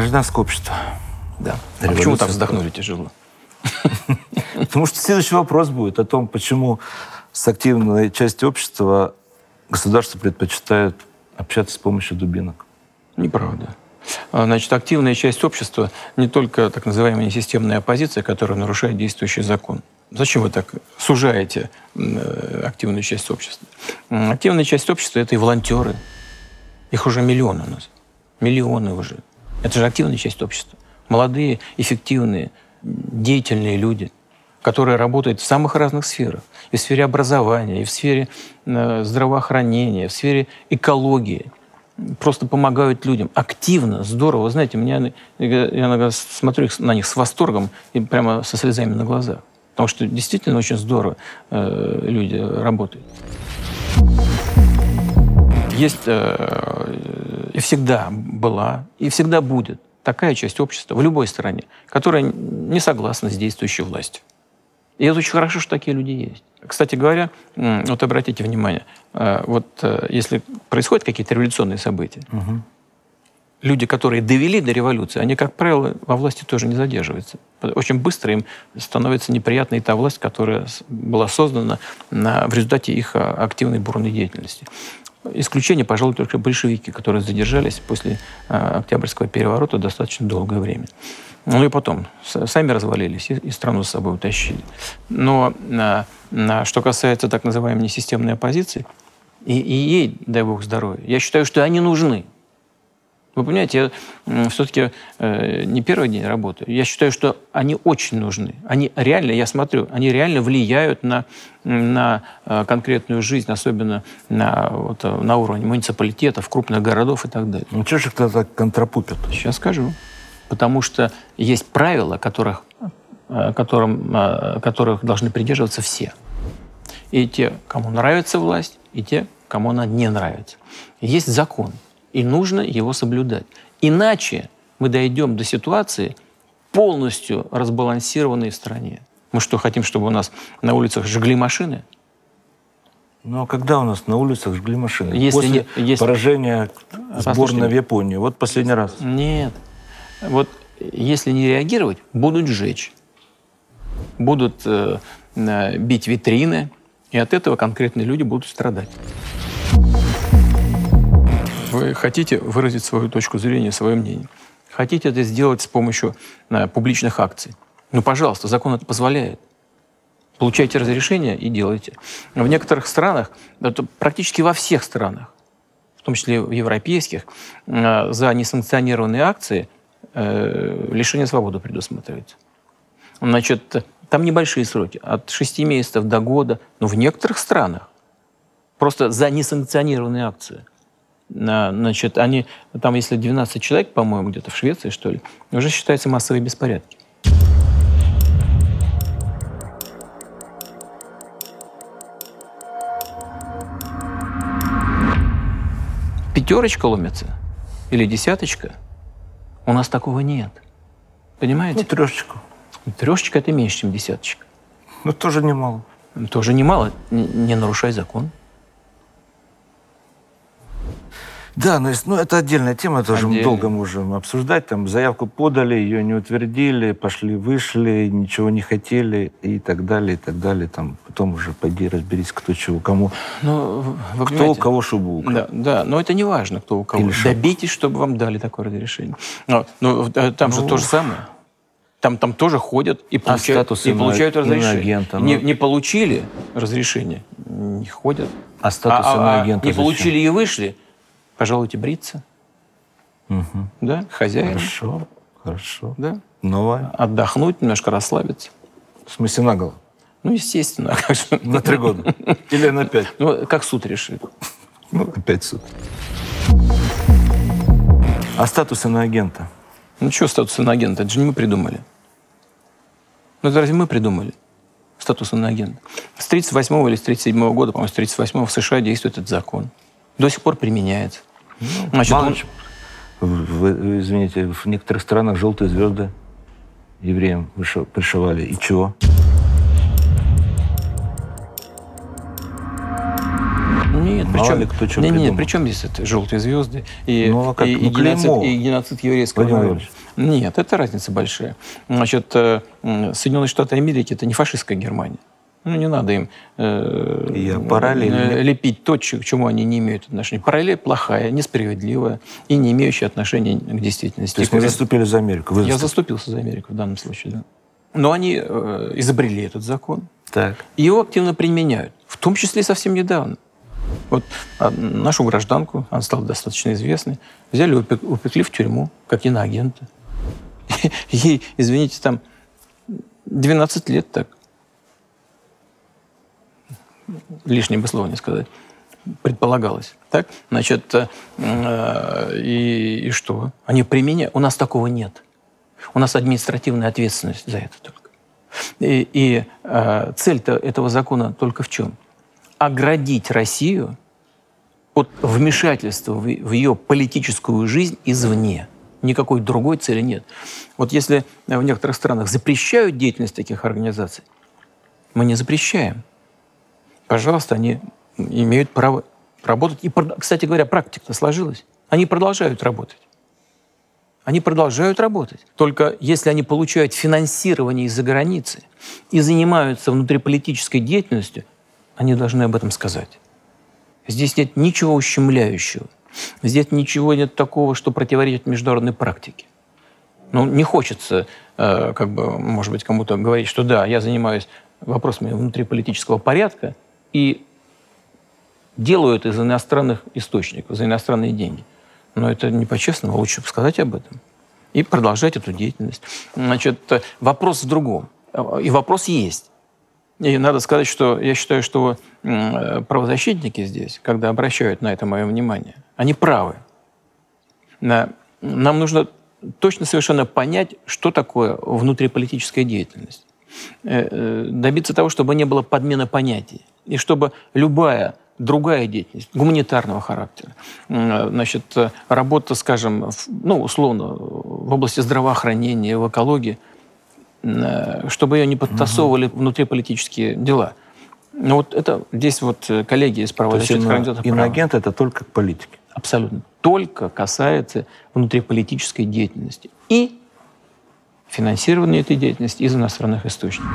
Гражданское общество. Да. А почему так вздохнули тяжело? Потому что следующий вопрос будет о том, почему с активной частью общества государство предпочитает общаться с помощью дубинок. Неправда. А, значит, активная часть общества не только так называемая несистемная оппозиция, которая нарушает действующий закон. Зачем вы так сужаете э, активную часть общества? Активная часть общества – это и волонтеры. Их уже миллионы у нас. Миллионы уже. Это же активная часть общества. Молодые, эффективные, деятельные люди, которые работают в самых разных сферах. И в сфере образования, и в сфере э, здравоохранения, в сфере экологии. Просто помогают людям. Активно, здорово. Вы знаете, меня, я иногда смотрю на них с восторгом и прямо со слезами на глазах. Потому что действительно очень здорово э, люди работают. Есть э, всегда была, и всегда будет такая часть общества в любой стране, которая не согласна с действующей властью. И это очень хорошо, что такие люди есть. Кстати говоря, вот обратите внимание, э, вот э, если происходят какие-то революционные события, угу. люди, которые довели до революции, они, как правило, во власти тоже не задерживаются. Очень быстро им становится неприятна и та власть, которая была создана на, в результате их а, активной бурной деятельности. Исключение, пожалуй, только большевики, которые задержались после э, Октябрьского переворота достаточно долгое время. Ну и потом сами развалились и, и страну с собой утащили. Но а, а, что касается так называемой несистемной оппозиции, и, и ей, дай бог здоровья, я считаю, что они нужны. Вы понимаете, я все-таки э, не первый день работаю. Я считаю, что они очень нужны. Они реально, я смотрю, они реально влияют на, на э, конкретную жизнь, особенно на, вот, на уровне муниципалитетов, крупных городов и так далее. Ну, что же кто-то контрапупит? Сейчас скажу. Потому что есть правила, которых, э, которым, э, которых должны придерживаться все. И те, кому нравится власть, и те, кому она не нравится. Есть закон – и нужно его соблюдать. Иначе мы дойдем до ситуации полностью разбалансированной в стране. Мы что, хотим, чтобы у нас на улицах жгли машины? Ну а когда у нас на улицах жгли машины? Если После не, если... поражения сборной в Японии. Вот последний раз. Нет. Вот если не реагировать, будут сжечь. Будут э, э бить витрины, и от этого конкретные люди будут страдать. Вы хотите выразить свою точку зрения, свое мнение. Хотите это сделать с помощью э, публичных акций. Ну, пожалуйста, закон это позволяет. Получайте разрешение и делайте. В некоторых странах, это практически во всех странах, в том числе в европейских, э, за несанкционированные акции э, лишение свободы предусматривается. Значит, там небольшие сроки, от 6 месяцев до года, но в некоторых странах просто за несанкционированные акции Значит, они, там, если 12 человек, по-моему, где-то в Швеции, что ли, уже считаются массовые беспорядки. Пятерочка ломится или десяточка, у нас такого нет. Понимаете? Ну, трешечку. Трешечка – это меньше, чем десяточка. Ну, тоже немало. Тоже немало. Не нарушай закон. Да, ну, ну это отдельная тема, тоже Отдельно. долго можем обсуждать. Там заявку подали, ее не утвердили, пошли, вышли, ничего не хотели и так далее, и так далее. Там потом уже пойди разберись, кто чего, кому. Ну, вы кто у кого шубу. Да, да, но это не важно, кто у кого. Или Добейтесь, чтобы вам дали такое разрешение. Но, но э, там ну, же то же самое. Там, там тоже ходят и а получают, а и получают разрешение. Агента, ну... не, не получили разрешение, не ходят. А статус а, а, агента Не зачем? получили и вышли, Пожалуйте бриться. Угу. Да, хозяин. Хорошо, хорошо. Да. Новое. Отдохнуть, немножко расслабиться. В смысле на голову? Ну, естественно. На три года? Или на пять? Ну, как суд решит. Ну, опять суд. А статус иноагента? Ну, что статус иноагента? Это же не мы придумали. Ну, это разве мы придумали? Статус иноагента. С 38 или с 37 года, по-моему, с 38 в США действует этот закон. До сих пор применяется. Ну, Значит, он... в, извините, в некоторых странах желтые звезды евреям пришивали. И чего? Нет, Причем, ли кто что не, придумал. не, причем здесь это желтые звезды и, Ну, а как? и, Ну, и геноцид, и геноцид еврейского Владимир народа. Нет, это разница большая. Значит, э, Соединенные Штаты Америки это не фашистская Германия. Ну, не надо им э, Я параллель. э, лепить то, к чему они не имеют отношения. Параллель плохая, несправедливая и не имеющая отношения к действительности. То есть мы заступили за Америку. Вы Я заступился за Америку в данном случае, да. Но они э, изобрели этот закон, Так. и его активно применяют, в том числе совсем недавно. Вот а, нашу гражданку, она стала достаточно известной, взяли, упек- упекли в тюрьму, как иноагента. Ей, извините, там 12 лет так. Лишнее бы слово не сказать. Предполагалось. Так? Значит, э, э, и, и что? Они применяют. У нас такого нет. У нас административная ответственность за это только. И, и э, цель-то этого закона только в чем? Оградить Россию от вмешательства в, в ее политическую жизнь извне. Никакой другой цели нет. Вот если в некоторых странах запрещают деятельность таких организаций, мы не запрещаем. Пожалуйста, они имеют право работать. И, кстати говоря, практика сложилась. Они продолжают работать. Они продолжают работать. Только если они получают финансирование из-за границы и занимаются внутриполитической деятельностью, они должны об этом сказать. Здесь нет ничего ущемляющего. Здесь ничего нет такого, что противоречит международной практике. Ну, не хочется, э, как бы, может быть, кому-то говорить, что да, я занимаюсь вопросами внутриполитического порядка и делаю это из иностранных источников, за иностранные деньги. Но это не по-честному, лучше сказать об этом и продолжать эту деятельность. Значит, вопрос в другом. И вопрос есть. И надо сказать, что я считаю, что правозащитники здесь, когда обращают на это мое внимание, они правы. На- Нам нужно точно совершенно понять, что такое внутриполитическая деятельность. Э, э, Добиться того, чтобы не было подмены понятий. И чтобы любая другая деятельность гуманитарного характера, э, значит, э, работа, скажем, в- ну, условно, в области здравоохранения, в экологии, э, чтобы ее не подтасовывали внутриполитические дела. Ну вот это здесь вот коллеги из правы. иноагент это только к политике. Абсолютно. Только касается внутриполитической деятельности и финансирования этой деятельности из иностранных источников.